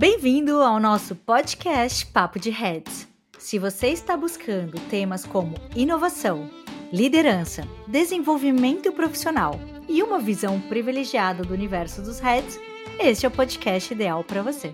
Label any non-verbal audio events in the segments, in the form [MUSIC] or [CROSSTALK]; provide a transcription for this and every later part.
Bem-vindo ao nosso podcast Papo de Heads. Se você está buscando temas como inovação, liderança, desenvolvimento profissional e uma visão privilegiada do universo dos Heads, este é o podcast ideal para você.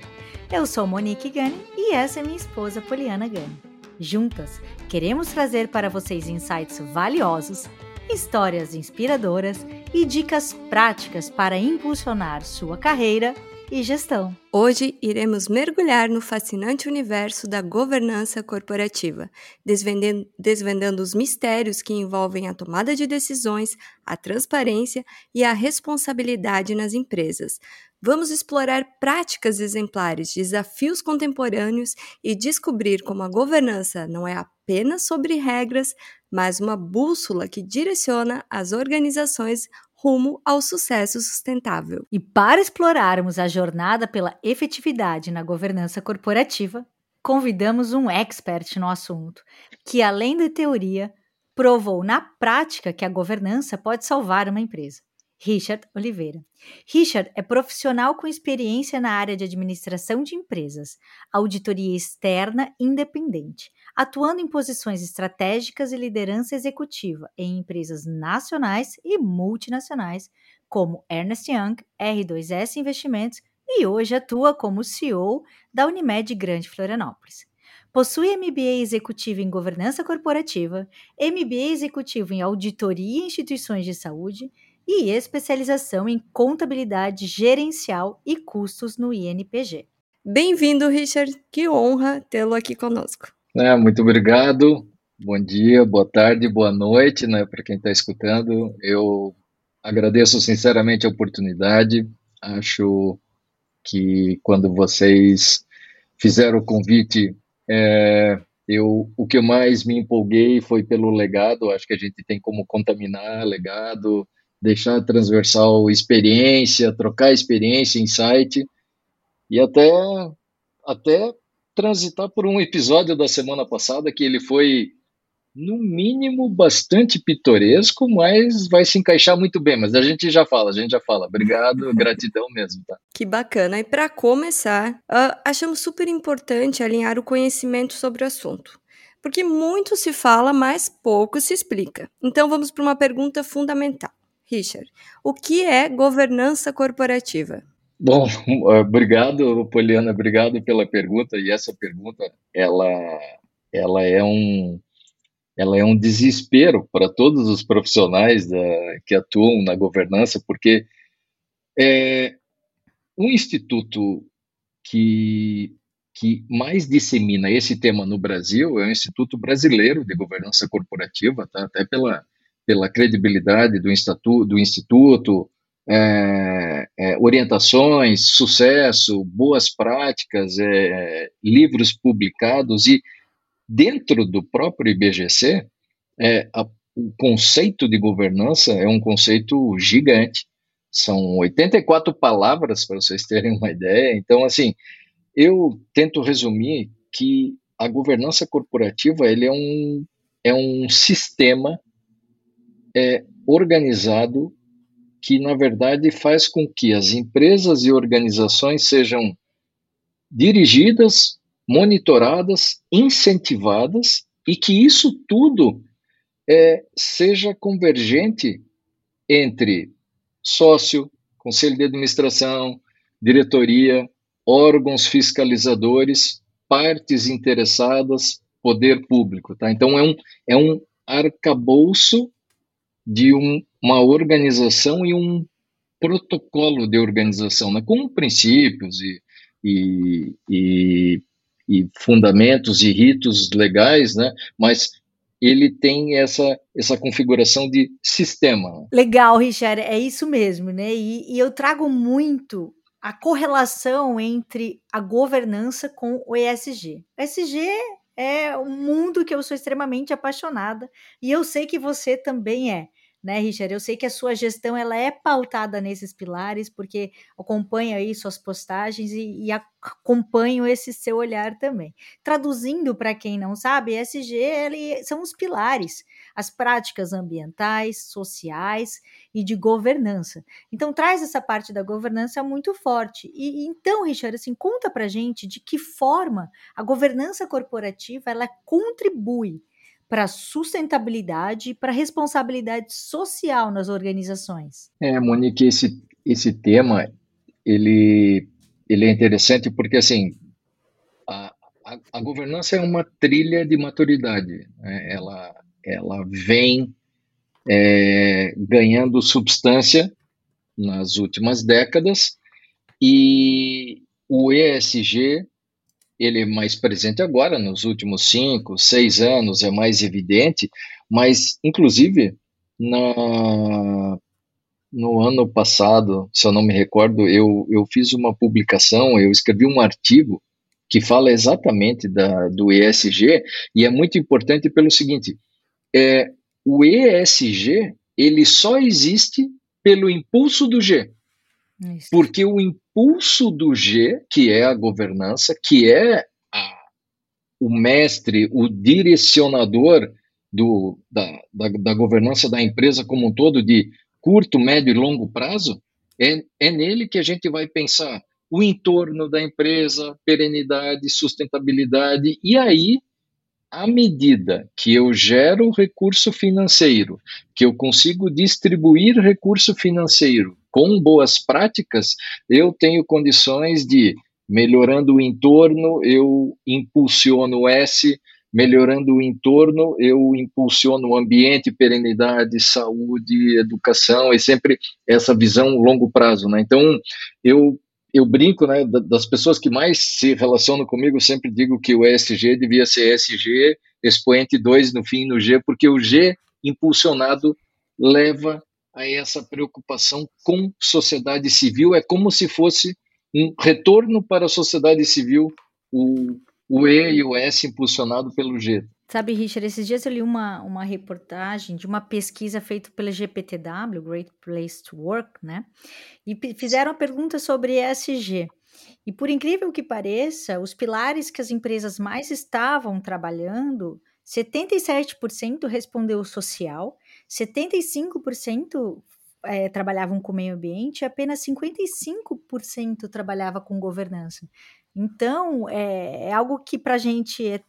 Eu sou Monique Gani e essa é minha esposa Poliana Gani. Juntas, queremos trazer para vocês insights valiosos, histórias inspiradoras e dicas práticas para impulsionar sua carreira e gestão. Hoje iremos mergulhar no fascinante universo da governança corporativa, desvendando, desvendando os mistérios que envolvem a tomada de decisões, a transparência e a responsabilidade nas empresas. Vamos explorar práticas exemplares, desafios contemporâneos e descobrir como a governança não é apenas sobre regras, mas uma bússola que direciona as organizações rumo ao sucesso sustentável. E para explorarmos a jornada pela efetividade na governança corporativa, convidamos um expert no assunto, que além da teoria, provou na prática que a governança pode salvar uma empresa. Richard Oliveira. Richard é profissional com experiência na área de administração de empresas, auditoria externa independente, atuando em posições estratégicas e liderança executiva em empresas nacionais e multinacionais, como Ernest Young, R2S Investimentos e hoje atua como CEO da Unimed Grande Florianópolis. Possui MBA executivo em governança corporativa, MBA executivo em auditoria e instituições de saúde e especialização em contabilidade gerencial e custos no INPG. Bem-vindo, Richard. Que honra tê-lo aqui conosco. É, muito obrigado. Bom dia, boa tarde, boa noite, né, para quem está escutando. Eu agradeço sinceramente a oportunidade. Acho que quando vocês fizeram o convite, é, eu, o que mais me empolguei foi pelo legado. Acho que a gente tem como contaminar legado, deixar transversal experiência, trocar experiência, insight e até até transitar por um episódio da semana passada que ele foi, no mínimo, bastante pitoresco, mas vai se encaixar muito bem. Mas a gente já fala, a gente já fala. Obrigado, [LAUGHS] gratidão mesmo, tá? Que bacana. E para começar, uh, achamos super importante alinhar o conhecimento sobre o assunto. Porque muito se fala, mas pouco se explica. Então vamos para uma pergunta fundamental. Richard, o que é governança corporativa? Bom, [LAUGHS] obrigado, Poliana, obrigado pela pergunta. E essa pergunta, ela, ela é um, ela é um desespero para todos os profissionais da, que atuam na governança, porque é um instituto que que mais dissemina esse tema no Brasil é o Instituto Brasileiro de Governança Corporativa, tá? até pela, pela credibilidade do, instituto, do instituto é, é, orientações, sucesso, boas práticas, é, livros publicados e dentro do próprio IBGC, é, a, o conceito de governança é um conceito gigante. São 84 palavras para vocês terem uma ideia. Então, assim, eu tento resumir que a governança corporativa ele é um, é um sistema é, organizado que, na verdade, faz com que as empresas e organizações sejam dirigidas, monitoradas, incentivadas e que isso tudo é, seja convergente entre sócio, conselho de administração, diretoria, órgãos fiscalizadores, partes interessadas, poder público. Tá? Então, é um, é um arcabouço de um, uma organização e um protocolo de organização, né, com princípios e, e, e, e fundamentos e ritos legais, né, mas ele tem essa, essa configuração de sistema. Né. Legal, Richard, é isso mesmo, né? E, e, eu trago muito a correlação entre a governança com o ESG. O ESG é um mundo que eu sou extremamente apaixonada e eu sei que você também é né, Richard? Eu sei que a sua gestão ela é pautada nesses pilares, porque acompanho aí suas postagens e, e acompanho esse seu olhar também. Traduzindo para quem não sabe, ESG ele, são os pilares, as práticas ambientais, sociais e de governança. Então traz essa parte da governança muito forte. E então, Richard, assim, conta para gente de que forma a governança corporativa ela contribui para sustentabilidade e para responsabilidade social nas organizações. É, Monique, esse, esse tema, ele, ele é interessante porque, assim, a, a, a governança é uma trilha de maturidade. Né? Ela, ela vem é, ganhando substância nas últimas décadas e o ESG ele é mais presente agora, nos últimos cinco, seis anos, é mais evidente, mas, inclusive, na, no ano passado, se eu não me recordo, eu, eu fiz uma publicação, eu escrevi um artigo que fala exatamente da, do ESG, e é muito importante pelo seguinte, é, o ESG, ele só existe pelo impulso do G. Isso. Porque o impulso do G, que é a governança, que é a, o mestre, o direcionador do, da, da, da, governança da empresa como um todo, de curto, médio e longo prazo, é, é nele que a gente vai pensar o entorno da empresa, perenidade, sustentabilidade, e aí à medida que eu gero recurso financeiro, que eu consigo distribuir recurso financeiro com boas práticas, eu tenho condições de, melhorando o entorno, eu impulsiono o S, melhorando o entorno, eu impulsiono o ambiente, perenidade, saúde, educação, e sempre essa visão longo prazo. Né? Então, eu eu brinco, né, das pessoas que mais se relacionam comigo, sempre digo que o ESG devia ser ESG, expoente 2 no fim no G, porque o G impulsionado leva a essa preocupação com sociedade civil, é como se fosse um retorno para a sociedade civil, o, o E e o S impulsionado pelo G. Sabe, Richard, esses dias eu li uma, uma reportagem de uma pesquisa feita pela GPTW, Great Place to Work, né? E fizeram a pergunta sobre ESG. E por incrível que pareça, os pilares que as empresas mais estavam trabalhando, 77% respondeu social, 75% é, trabalhavam com meio ambiente e apenas 55% trabalhava com governança. Então, é, é algo que para a gente é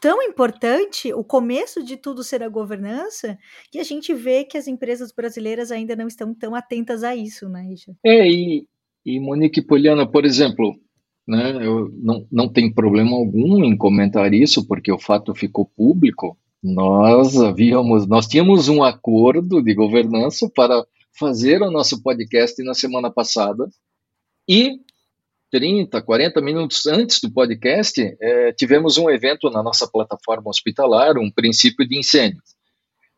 tão importante o começo de tudo ser a governança que a gente vê que as empresas brasileiras ainda não estão tão atentas a isso, né, Richard? É, e, e Monique Poliana, por exemplo, né, eu não, não tem problema algum em comentar isso, porque o fato ficou público. Nós havíamos, nós tínhamos um acordo de governança para fazer o nosso podcast na semana passada e 30, 40 minutos antes do podcast, é, tivemos um evento na nossa plataforma hospitalar, um princípio de incêndio.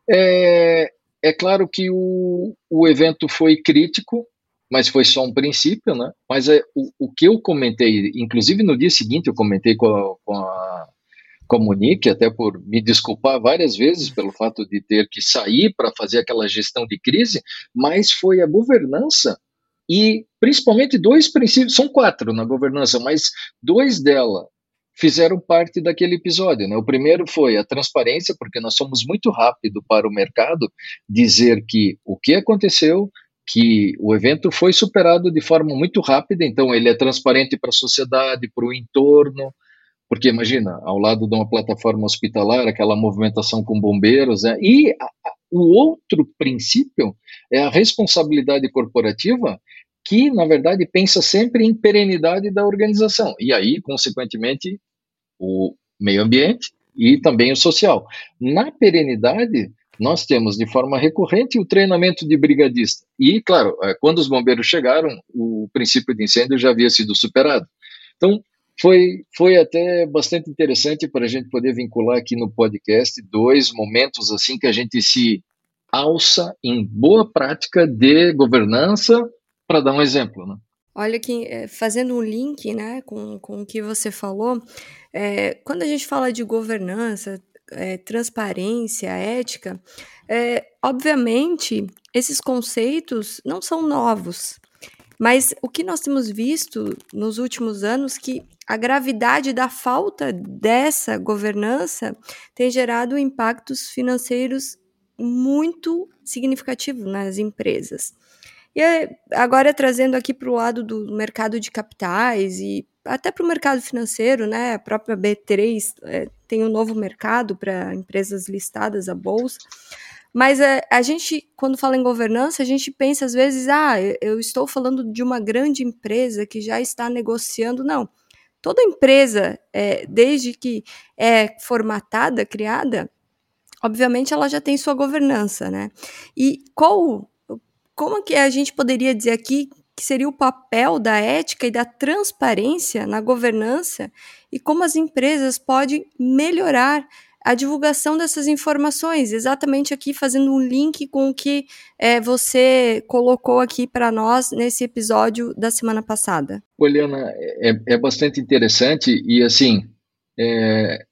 É, é claro que o, o evento foi crítico, mas foi só um princípio, né? Mas é, o, o que eu comentei, inclusive no dia seguinte eu comentei com a, com a, com a Monique, até por me desculpar várias vezes pelo fato de ter que sair para fazer aquela gestão de crise, mas foi a governança e principalmente dois princípios, são quatro na governança, mas dois dela fizeram parte daquele episódio. Né? O primeiro foi a transparência, porque nós somos muito rápido para o mercado dizer que o que aconteceu, que o evento foi superado de forma muito rápida, então ele é transparente para a sociedade, para o entorno, porque imagina, ao lado de uma plataforma hospitalar, aquela movimentação com bombeiros, né? e a, a, o outro princípio é a responsabilidade corporativa, que, na verdade, pensa sempre em perenidade da organização, e aí, consequentemente, o meio ambiente e também o social. Na perenidade, nós temos de forma recorrente o treinamento de brigadista. E, claro, é, quando os bombeiros chegaram, o princípio de incêndio já havia sido superado. Então, foi, foi até bastante interessante para a gente poder vincular aqui no podcast dois momentos assim que a gente se alça em boa prática de governança para dar um exemplo, né? Olha que eh, fazendo um link, né, com, com o que você falou, é, quando a gente fala de governança, é, transparência, ética, é, obviamente, esses conceitos não são novos, mas o que nós temos visto nos últimos anos que a gravidade da falta dessa governança tem gerado impactos financeiros muito significativos nas empresas. E agora trazendo aqui para o lado do mercado de capitais e até para o mercado financeiro, né? A própria B3 é, tem um novo mercado para empresas listadas à bolsa. Mas a, é, a, gente, quando fala em governança, a gente pensa às vezes, ah, eu estou falando de uma grande empresa que já está negociando. Não. Toda empresa, é, desde que é formatada, criada, obviamente ela já tem sua governança, né? E qual, como que a gente poderia dizer aqui que seria o papel da ética e da transparência na governança e como as empresas podem melhorar a divulgação dessas informações, exatamente aqui fazendo um link com o que é, você colocou aqui para nós nesse episódio da semana passada. Poliana, é, é bastante interessante e assim, é,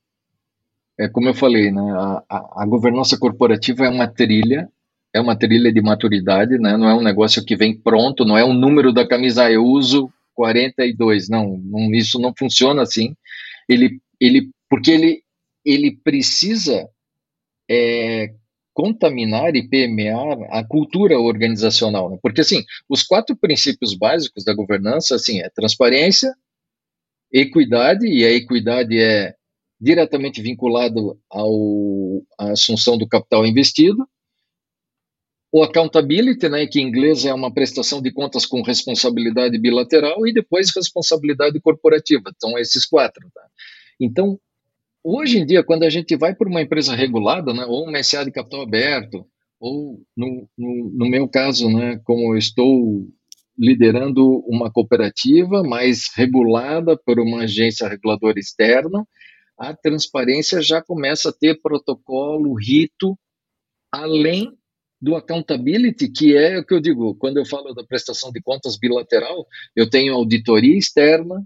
é como eu falei, né, a, a, a governança corporativa é uma trilha é uma trilha de maturidade, né? não é um negócio que vem pronto, não é um número da camisa, ah, eu uso 42, não, não isso não funciona assim. Ele, ele, porque ele, ele precisa é, contaminar e permear a cultura organizacional, né? porque assim, os quatro princípios básicos da governança, assim, é transparência, equidade, e a equidade é diretamente vinculado ao, à assunção do capital investido, o accountability, né, que em inglês é uma prestação de contas com responsabilidade bilateral e depois responsabilidade corporativa. Então, esses quatro. Tá? Então, hoje em dia, quando a gente vai para uma empresa regulada, né, ou uma SA de capital aberto, ou no, no, no meu caso, né, como eu estou liderando uma cooperativa mais regulada por uma agência reguladora externa, a transparência já começa a ter protocolo, rito, além do accountability, que é o que eu digo, quando eu falo da prestação de contas bilateral, eu tenho auditoria externa,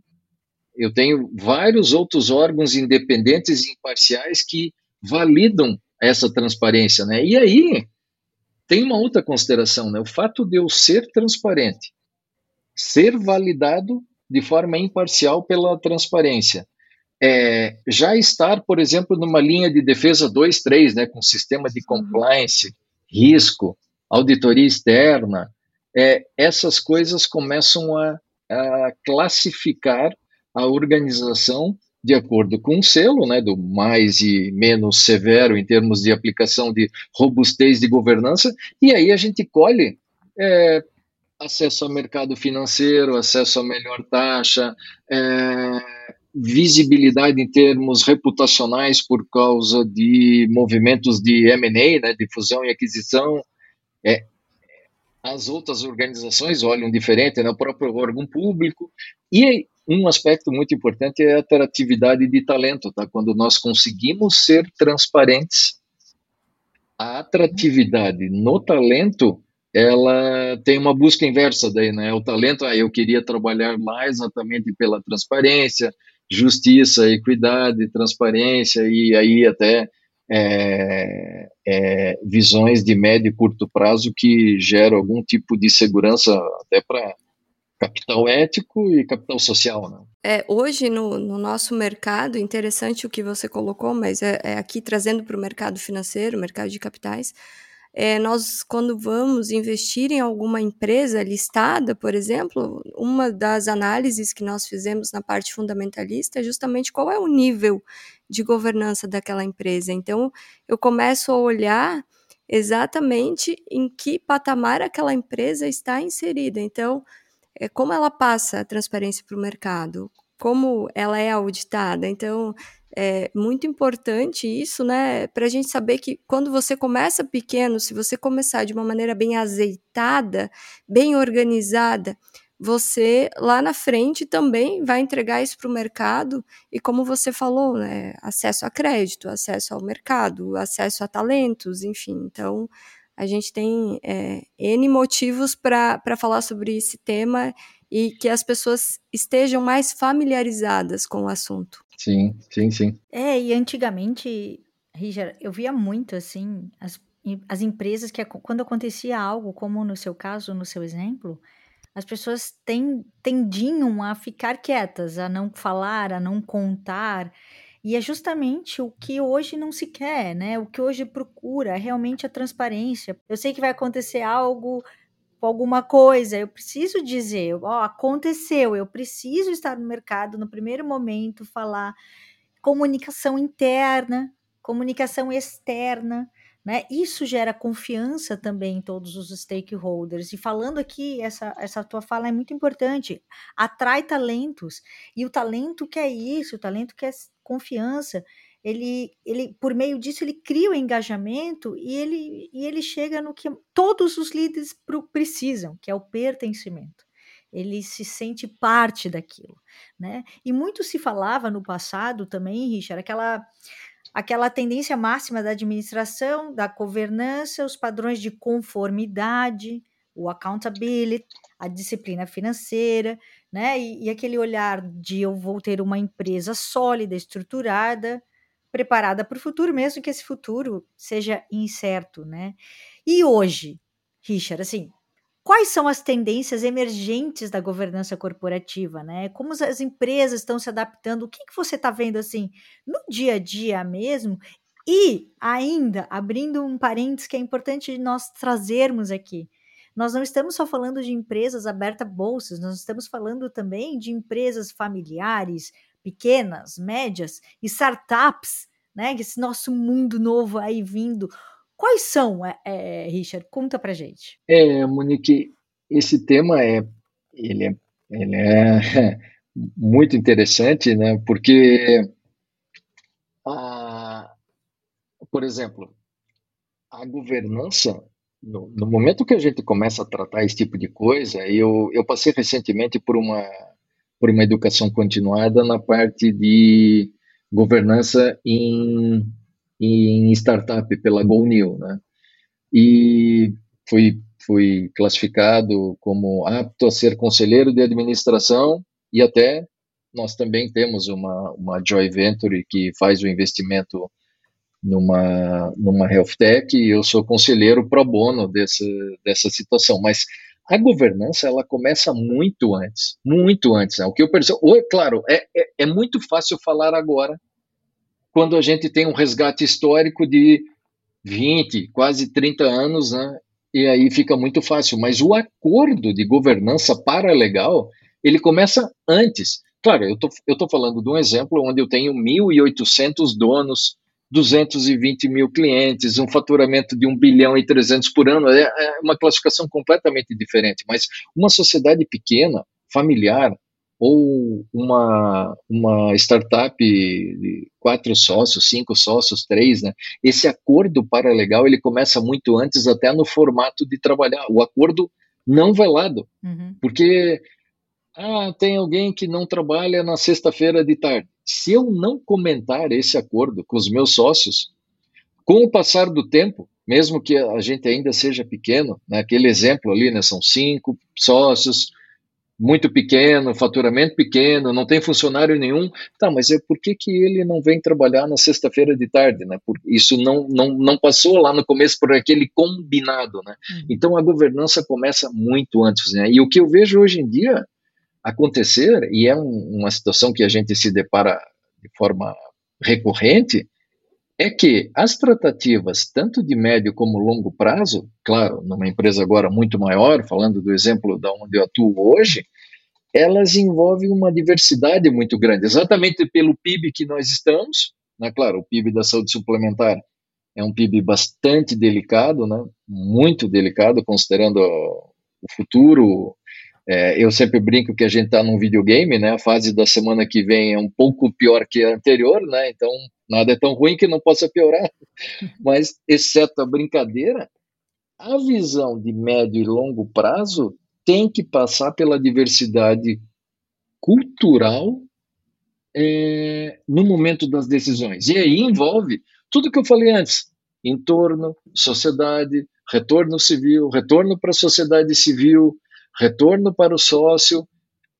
eu tenho vários outros órgãos independentes e imparciais que validam essa transparência, né? E aí tem uma outra consideração, né? O fato de eu ser transparente, ser validado de forma imparcial pela transparência, é, já estar, por exemplo, numa linha de defesa 2, 3, né, com sistema de uhum. compliance, risco, auditoria externa, é, essas coisas começam a, a, classificar a organização de acordo com o selo, né, do mais e menos severo em termos de aplicação de robustez de governança, e aí a gente colhe é, acesso ao mercado financeiro, acesso a melhor taxa, é, visibilidade em termos reputacionais por causa de movimentos de M&A, né, de fusão e aquisição. É, as outras organizações olham diferente, né, o próprio órgão público. E um aspecto muito importante é a atratividade de talento, tá? Quando nós conseguimos ser transparentes, a atratividade no talento ela tem uma busca inversa daí, né? O talento, ah, eu queria trabalhar lá exatamente pela transparência, justiça, equidade, transparência e aí até é, é, visões de médio e curto prazo que geram algum tipo de segurança até para capital ético e capital social. Né? É, hoje, no, no, nosso mercado, interessante o que você colocou, mas é, é aqui trazendo para o mercado financeiro, mercado de capitais, é, nós, quando vamos investir em alguma empresa listada, por exemplo, uma das análises que nós fizemos na parte fundamentalista é justamente qual é o nível de governança daquela empresa. Então, eu começo a olhar exatamente em que patamar aquela empresa está inserida. Então, é como ela passa a transparência para o mercado, como ela é auditada. Então, é muito importante isso, né? Para a gente saber que quando você começa pequeno, se você começar de uma maneira bem azeitada, bem organizada, você lá na frente também vai entregar isso para o mercado e como você falou, né, acesso a crédito, acesso ao mercado, acesso a talentos, enfim. Então a gente tem é, n motivos para falar sobre esse tema e que as pessoas estejam mais familiarizadas com o assunto. Sim, sim, sim. É, e antigamente Richard, eu via muito assim as, as empresas que quando acontecia algo, como no seu caso, no seu exemplo, as pessoas ten, tendiam a ficar quietas, a não falar, a não contar. E é justamente o que hoje não se quer, né? O que hoje procura é realmente a transparência. Eu sei que vai acontecer algo, alguma coisa, eu preciso dizer, ó, aconteceu, eu preciso estar no mercado no primeiro momento, falar comunicação interna, comunicação externa, né? Isso gera confiança também em todos os stakeholders. E falando aqui, essa, essa tua fala é muito importante. Atrai talentos. E o talento quer isso, o talento quer confiança. Ele, ele, por meio disso, ele cria o engajamento e ele, e ele chega no que todos os líderes precisam, que é o pertencimento ele se sente parte daquilo, né? E muito se falava no passado também, Richard, aquela aquela tendência máxima da administração, da governança, os padrões de conformidade, o accountability, a disciplina financeira, né? E, e, aquele olhar de eu vou ter uma empresa sólida, estruturada, preparada para o futuro, mesmo que esse futuro seja incerto, né? E hoje, Richard, assim, quais são as tendências emergentes da governança corporativa, né? Como as empresas estão se adaptando? O que, que você está vendo assim no dia a dia mesmo? E ainda abrindo um parênteses que é importante nós trazermos aqui. Nós não estamos só falando de empresas abertas bolsas, nós estamos falando também de empresas familiares, pequenas, médias, e startups, né? Esse nosso mundo novo aí vindo. Quais são, é, é, Richard? Conta pra gente. É, Monique, esse tema é, ele é, ele é [LAUGHS] muito interessante, né? Porque, a, por exemplo, a governança, no, no, momento que a gente começa a tratar esse tipo de coisa, eu, eu passei recentemente por uma, por uma educação continuada na parte de governança em em startup pela GoNew, né? E fui, fui classificado como apto a ser conselheiro de administração e até nós também temos uma, uma venture que faz o investimento numa, numa health tech e eu sou conselheiro pro bono dessa, dessa situação, mas a governança ela começa muito antes, muito antes. Né? O que eu percebo, claro, é, é, é muito fácil falar agora, quando a gente tem um resgate histórico de 20, quase 30 anos, né? E aí fica muito fácil. Mas o acordo de governança paralegal, ele começa antes. Claro, eu tô, eu tô falando de um exemplo onde eu tenho 1.800 donos, 220 mil clientes, um faturamento de 1 bilhão e 300 por ano, é, é uma classificação completamente diferente. Mas uma sociedade pequena, familiar, ou uma, uma startup de quatro sócios, cinco sócios, três, né? Esse acordo paralegal ele começa muito antes, até no formato de trabalhar. O acordo não velado, uhum. porque ah, tem alguém que não trabalha na sexta-feira de tarde. Se eu não comentar esse acordo com os meus sócios, com o passar do tempo, mesmo que a gente ainda seja pequeno, naquele né, exemplo ali, né, são cinco sócios, muito pequeno, faturamento pequeno, não tem funcionário nenhum. Tá, mas é por que, que ele não vem trabalhar na sexta-feira de tarde, né? Por, isso não, não, não passou lá no começo por aquele combinado, né? Uhum. Então a governança começa muito antes, né? E o que eu vejo hoje em dia acontecer, e é um, uma situação que a gente se depara de forma recorrente, é que as tratativas, tanto de médio como longo prazo, claro, numa empresa agora muito maior, falando do exemplo da onde eu atuo hoje, elas envolvem uma diversidade muito grande, exatamente pelo PIB que nós estamos, né? claro, o PIB da saúde suplementar é um PIB bastante delicado, né? muito delicado, considerando o futuro é, eu sempre brinco que a gente está num videogame, né? A fase da semana que vem é um pouco pior que a anterior, né? Então nada é tão ruim que não possa piorar. [LAUGHS] Mas, exceto a brincadeira, a visão de médio e longo prazo tem que passar pela diversidade cultural é, no momento das decisões. E aí envolve tudo que eu falei antes: entorno, sociedade, retorno civil, retorno para a sociedade civil, retorno para o sócio,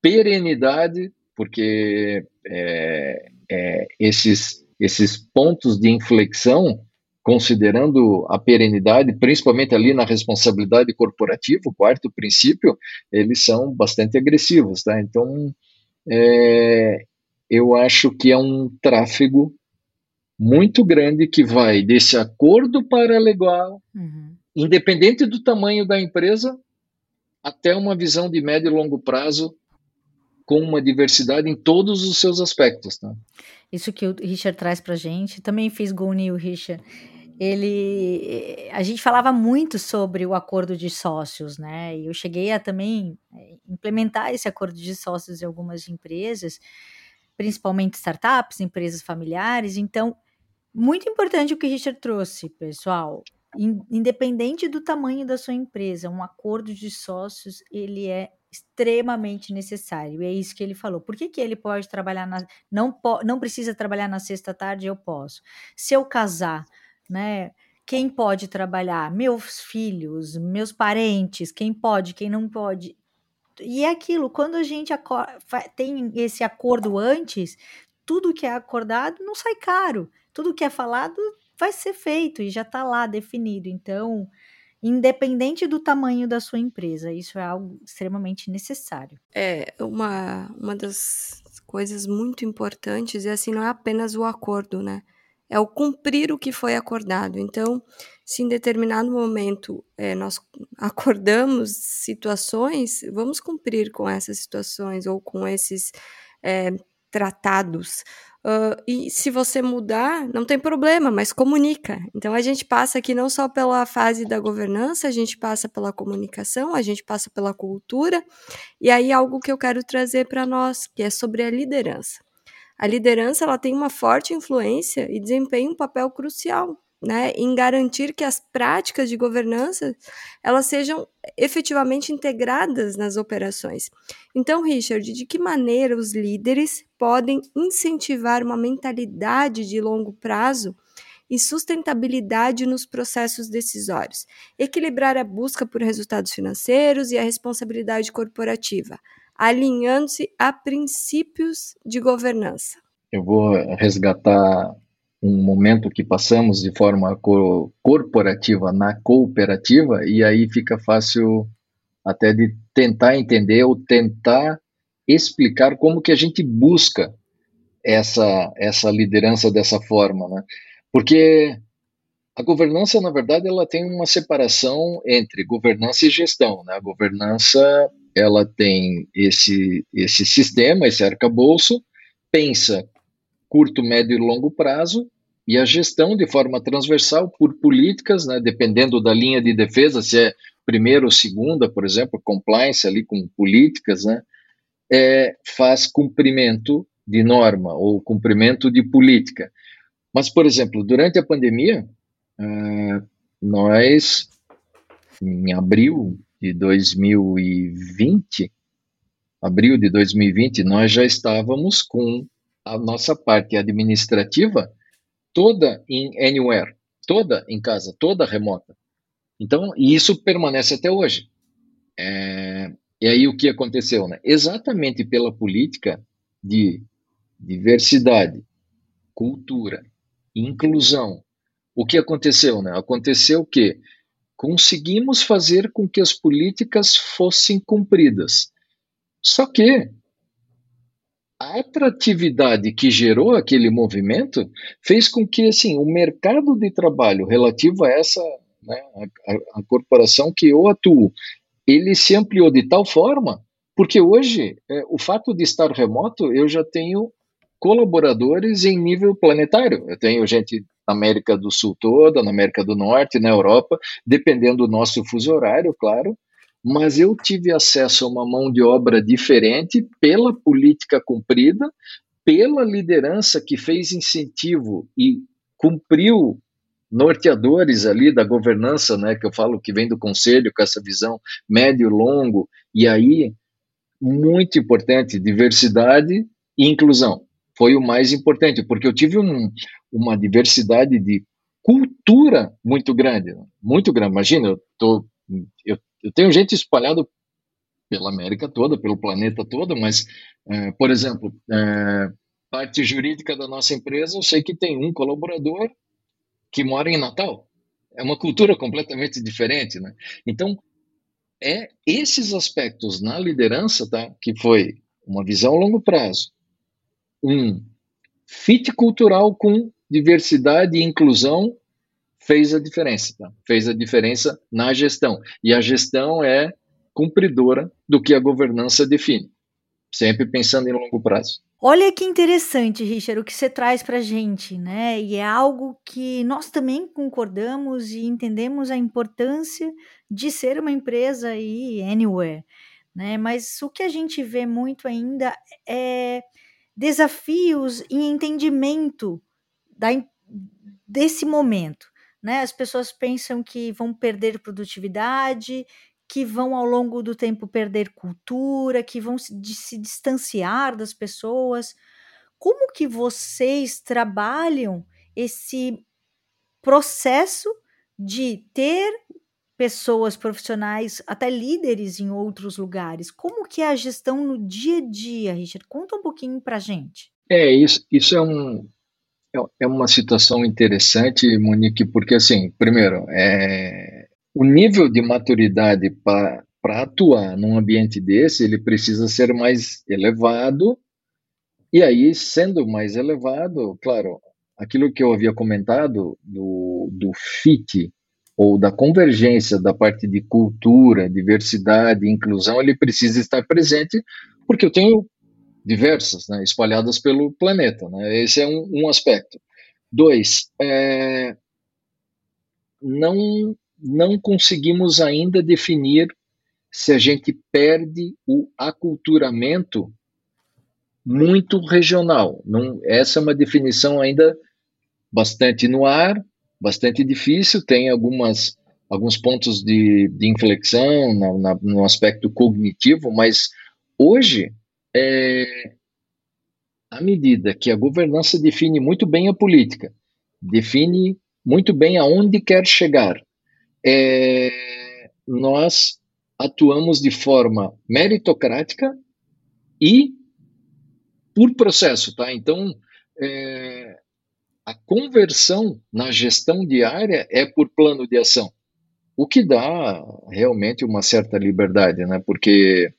perenidade, porque é, é, esses, esses pontos de inflexão, considerando a perenidade, principalmente ali na responsabilidade corporativa, o quarto princípio, eles são bastante agressivos, tá? Então, é, eu acho que é um tráfego muito grande que vai desse acordo paralegal, uhum. independente do tamanho da empresa, até uma visão de médio e longo prazo com uma diversidade em todos os seus aspectos. Tá? Isso que o Richard traz para gente, também fez Goni o Richard. Ele, a gente falava muito sobre o acordo de sócios, né? E eu cheguei a também é, implementar esse acordo de sócios em algumas empresas, principalmente startups, empresas familiares. Então, muito importante o que o Richard trouxe, pessoal. Independente do tamanho da sua empresa, um acordo de sócios ele é extremamente necessário. E é isso que ele falou. Por que, que ele pode trabalhar na. Não, po, não precisa trabalhar na sexta-tarde, eu posso. Se eu casar, né? Quem pode trabalhar? Meus filhos, meus parentes, quem pode, quem não pode. E é aquilo, quando a gente tem esse acordo antes, tudo que é acordado não sai caro tudo que é falado vai ser feito e já está lá definido. Então, independente do tamanho da sua empresa, isso é algo extremamente necessário. É, uma, uma das coisas muito importantes, e assim, não é apenas o acordo, né? É o cumprir o que foi acordado. Então, se em determinado momento é, nós acordamos situações, vamos cumprir com essas situações ou com esses é, tratados. Uh, e se você mudar, não tem problema, mas comunica. Então a gente passa aqui não só pela fase da governança, a gente passa pela comunicação, a gente passa pela cultura, e aí algo que eu quero trazer para nós, que é sobre a liderança. A liderança ela tem uma forte influência e desempenha um papel crucial né, em garantir que as práticas de governança elas sejam efetivamente integradas nas operações. Então, Richard, de que maneira os líderes podem incentivar uma mentalidade de longo prazo e sustentabilidade nos processos decisórios, equilibrar a busca por resultados financeiros e a responsabilidade corporativa, alinhando-se a princípios de governança? Eu vou resgatar um momento que passamos de forma co corporativa na cooperativa, e aí fica fácil até de tentar entender ou tentar explicar como que a gente busca essa, essa liderança dessa forma, né? Porque a governança, na verdade, ela tem uma separação entre governança e gestão, né? A governança, ela tem esse, esse sistema, esse arcabouço, pensa curto, médio e longo prazo, e a gestão de forma transversal por políticas, né, dependendo da linha de defesa, se é primeira ou segunda, por exemplo, compliance ali com políticas, né, é, faz cumprimento de norma ou cumprimento de política. Mas, por exemplo, durante a pandemia, uh, nós, em abril de 2020, abril de 2020, nós já estávamos com a nossa parte administrativa toda em anywhere, toda em casa, toda remota. Então, e isso permanece até hoje. É, e aí o que aconteceu? Né? Exatamente pela política de diversidade, cultura, inclusão, o que aconteceu? Né? Aconteceu que conseguimos fazer com que as políticas fossem cumpridas. Só que a atratividade que gerou aquele movimento fez com que assim o mercado de trabalho relativo a essa né, a, a, corporação que eu atuo ele se ampliou de tal forma porque hoje é, o fato de estar remoto eu já tenho colaboradores em nível planetário. Eu tenho gente na América do Sul toda na América do Norte na Europa dependendo do nosso fuso horário claro mas eu tive acesso a uma mão de obra diferente pela política cumprida, pela liderança que fez incentivo e cumpriu norteadores ali da governança, né, que eu falo que vem do conselho com essa visão médio longo e aí muito importante diversidade e inclusão foi o mais importante porque eu tive um, uma diversidade de cultura muito grande, muito grande. Imagina, eu tô eu eu tenho gente espalhada pela América toda, pelo planeta todo, mas, é, por exemplo, é, parte jurídica da nossa empresa, eu sei que tem um colaborador que mora em Natal. É uma cultura completamente diferente, né? Então, é esses aspectos na liderança, tá? Que foi uma visão a longo prazo, um fit cultural com diversidade e inclusão fez a diferença, tá? Fez a diferença na gestão. E a gestão é cumpridora do que a governança define, sempre pensando em longo prazo. Olha que interessante, Richard, o que você traz para a gente, né? E é algo que nós também concordamos e entendemos a importância de ser uma empresa aí anywhere, né? Mas o que a gente vê muito ainda é desafios em entendimento da, desse momento, né? As pessoas pensam que vão perder produtividade, que vão ao longo do tempo perder cultura, que vão se, de, se distanciar das pessoas. Como que vocês trabalham esse processo de ter pessoas profissionais, até líderes em outros lugares? Como que é a gestão no dia a dia, Richard? Conta um pouquinho para gente. É, isso, isso é um, é, é uma situação interessante, Monique, porque assim, primeiro, é, o nível de maturidade para atuar num ambiente desse, ele precisa ser mais elevado, e aí, sendo mais elevado, claro, aquilo que eu havia comentado do, do FIT, ou da convergência da parte de cultura, diversidade, inclusão, ele precisa estar presente, porque eu tenho diversas, né, espalhadas pelo planeta. Né? Esse é um, um aspecto. Dois, é, não não conseguimos ainda definir se a gente perde o aculturamento muito regional. Não, essa é uma definição ainda bastante no ar, bastante difícil, tem algumas, alguns pontos de, de inflexão na, na, no aspecto cognitivo, mas hoje, é, à medida que a governança define muito bem a política, define muito bem aonde quer chegar, é, nós atuamos de forma meritocrática e por processo, tá? Então, é, a conversão na gestão diária é por plano de ação, o que dá realmente uma certa liberdade, né? Porque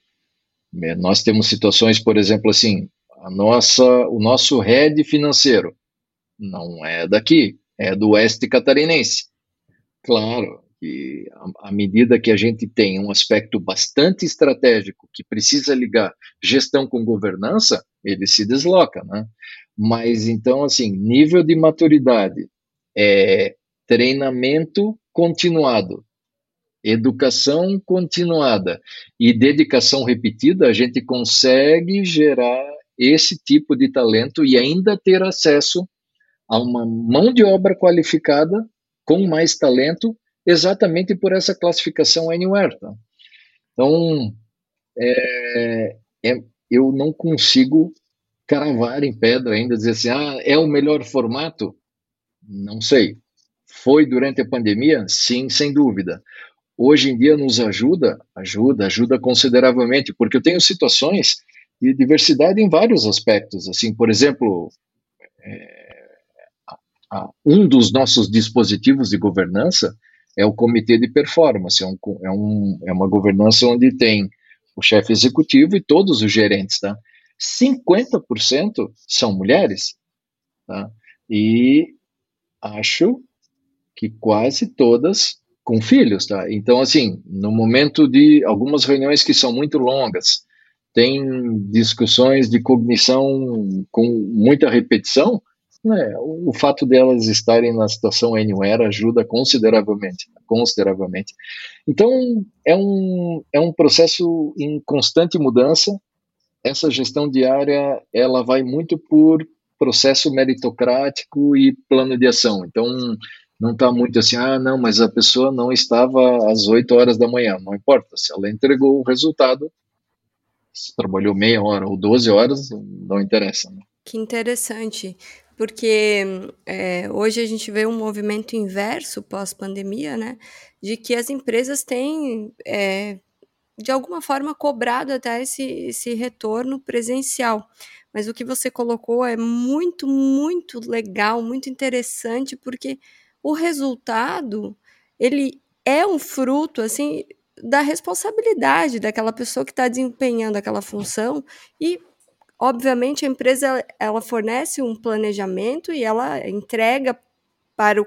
nós temos situações, por exemplo, assim, a nossa, o nosso head financeiro não é daqui, é do oeste catarinense. Claro, que à medida que a gente tem um aspecto bastante estratégico que precisa ligar gestão com governança, ele se desloca, né? Mas então, assim, nível de maturidade, é, treinamento continuado, educação continuada e dedicação repetida, a gente consegue gerar esse tipo de talento e ainda ter acesso a uma mão de obra qualificada com mais talento exatamente por essa classificação Anywhere. Tá? Então, é, é, eu não consigo cravar em pedra ainda, dizer assim, ah, é o melhor formato? Não sei. Foi durante a pandemia? Sim, sem dúvida. Hoje em dia nos ajuda? Ajuda, ajuda consideravelmente, porque eu tenho situações de diversidade em vários aspectos. Assim, por exemplo, é, a, um dos nossos dispositivos de governança é o comitê de performance, é, um, é, um, é uma governança onde tem o chefe executivo e todos os gerentes, tá? 50% são mulheres, tá? E acho que quase todas com filhos, tá? Então, assim, no momento de algumas reuniões que são muito longas, tem discussões de cognição com muita repetição, né, o fato delas estarem na situação anywhere ajuda consideravelmente, consideravelmente. Então é um, é um processo em constante mudança. Essa gestão diária ela vai muito por processo meritocrático e plano de ação. Então não está muito assim, ah, não, mas a pessoa não estava às 8 horas da manhã. Não importa, se ela entregou o resultado, se trabalhou meia hora ou 12 horas, não interessa. Né? Que interessante porque é, hoje a gente vê um movimento inverso pós-pandemia, né? De que as empresas têm é, de alguma forma, cobrado até esse, esse retorno presencial. Mas o que você colocou é muito, muito legal, muito interessante, porque o resultado, ele é um fruto, assim, da responsabilidade daquela pessoa que está desempenhando aquela função e obviamente a empresa ela fornece um planejamento e ela entrega para o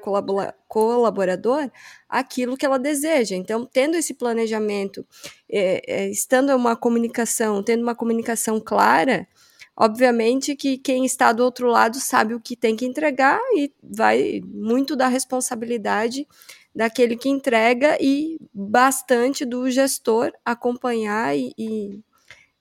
colaborador aquilo que ela deseja. Então, tendo esse planejamento, é, é, estando uma comunicação, tendo uma comunicação clara, obviamente que quem está do outro lado sabe o que tem que entregar e vai muito da responsabilidade daquele que entrega e bastante do gestor acompanhar e, e,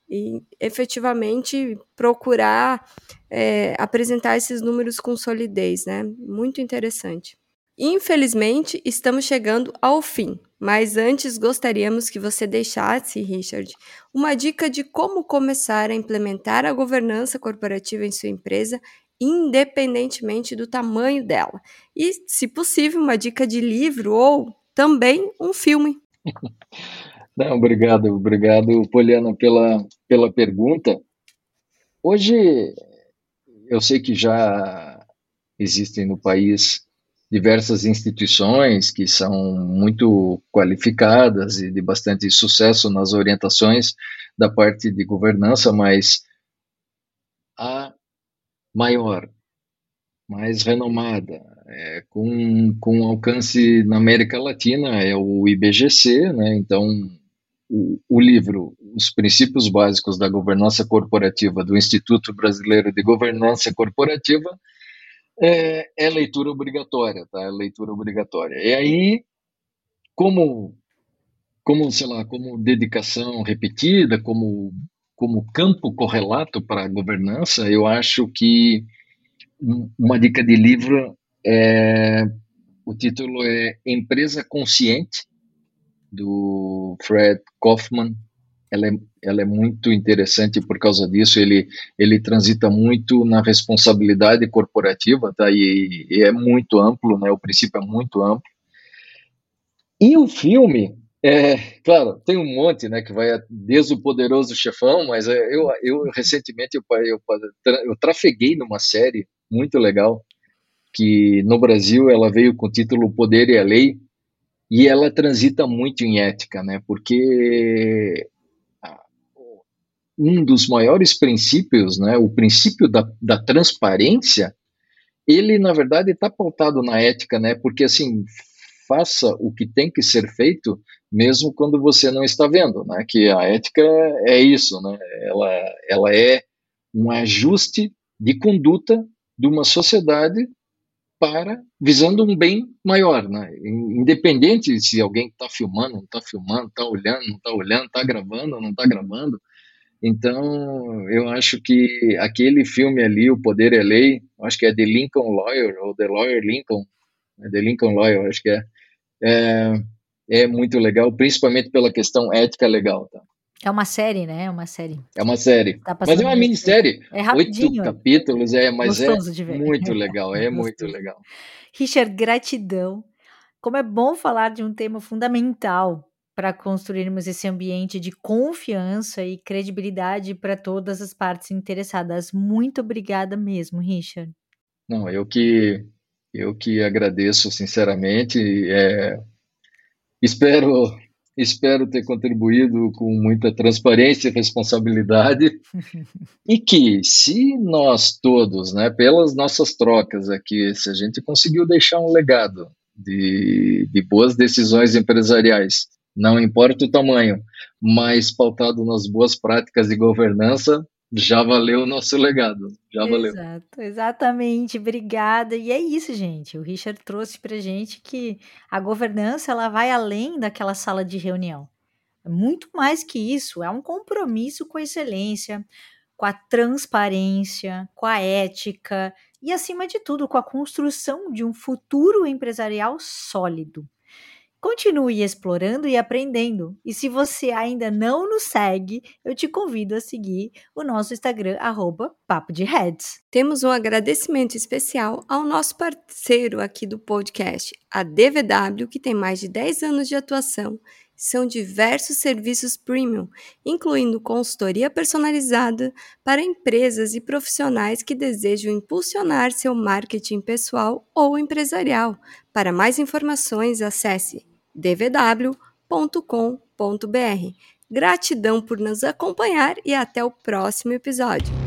e efetivamente procurar é, apresentar esses números com solidez, né? Muito interessante. Infelizmente, estamos chegando ao fim, mas antes gostaríamos que você deixasse, Richard, uma dica de como começar a implementar a governança corporativa em sua empresa independentemente do tamanho dela. E, se possível, uma dica de livro ou também um filme. [LAUGHS] Não, obrigado, obrigado, Poliana, pela, pela pergunta. Hoje, eu sei que já existem no país diversas instituições que são muito qualificadas e de bastante sucesso nas orientações da parte de governança, mas a maior, mais renomada, é, com, com alcance na América Latina, é o IBGC, né? Então, o, o, livro Os Princípios Básicos da Governança Corporativa do Instituto Brasileiro de Governança Corporativa é, é leitura obrigatória, tá? É leitura obrigatória. E aí, como, como, sei lá, como dedicação repetida, como como campo correlato para a governança, eu acho que uma dica de livro é o título é Empresa Consciente do Fred Kaufman. Ela é, ela é muito interessante por causa disso. Ele ele transita muito na responsabilidade corporativa, tá? E, e é muito amplo, né? O princípio é muito amplo. E o filme é, claro, tem um monte, né, que vai desde o Poderoso Chefão, mas é, eu, eu recentemente eu, eu, eu trafeguei numa série muito legal, que no Brasil ela veio com o título Poder e a Lei, e ela transita muito em ética, né, porque um dos maiores princípios, né, o princípio da, da transparência, ele na verdade está pautado na ética, né, porque assim faça o que tem que ser feito, mesmo quando você não está vendo, né? Que a ética é isso, né? Ela, ela é um ajuste de conduta de uma sociedade para visando um bem maior, né? Independente se alguém está filmando, não está filmando, está olhando, não está olhando, está gravando, não está gravando. Então, eu acho que aquele filme ali, O Poder é Lei, acho que é The Lincoln Lawyer ou The Lawyer Lincoln, é The Lincoln Lawyer, acho que é é, é muito legal, principalmente pela questão ética legal, tá? É uma série, né? É uma série. É uma série. Tá mas é uma minissérie. É rapidinho. Oito capítulos, é, mas é muito legal, é [LAUGHS] muito legal. Richard, gratidão. Como é bom falar de um tema fundamental para construirmos esse ambiente de confiança e credibilidade para todas as partes interessadas. Muito obrigada mesmo, Richard. Não, eu que eu que agradeço sinceramente. É, espero espero ter contribuído com muita transparência e responsabilidade [LAUGHS] e que se nós todos, né, pelas nossas trocas aqui, se a gente conseguiu deixar um legado de, de boas decisões empresariais, não importa o tamanho, mas pautado nas boas práticas de governança, já valeu o nosso legado, já valeu. Exato, exatamente, obrigada. E é isso, gente. O Richard trouxe para gente que a governança ela vai além daquela sala de reunião. É muito mais que isso, é um compromisso com a excelência, com a transparência, com a ética e, acima de tudo, com a construção de um futuro empresarial sólido. Continue explorando e aprendendo. E se você ainda não nos segue, eu te convido a seguir o nosso Instagram, arroba Papo de Heads. Temos um agradecimento especial ao nosso parceiro aqui do podcast, a DVW, que tem mais de 10 anos de atuação são diversos serviços premium, incluindo consultoria personalizada para empresas e profissionais que desejam impulsionar seu marketing pessoal ou empresarial. Para mais informações, acesse dvw.com.br. Gratidão por nos acompanhar e até o próximo episódio.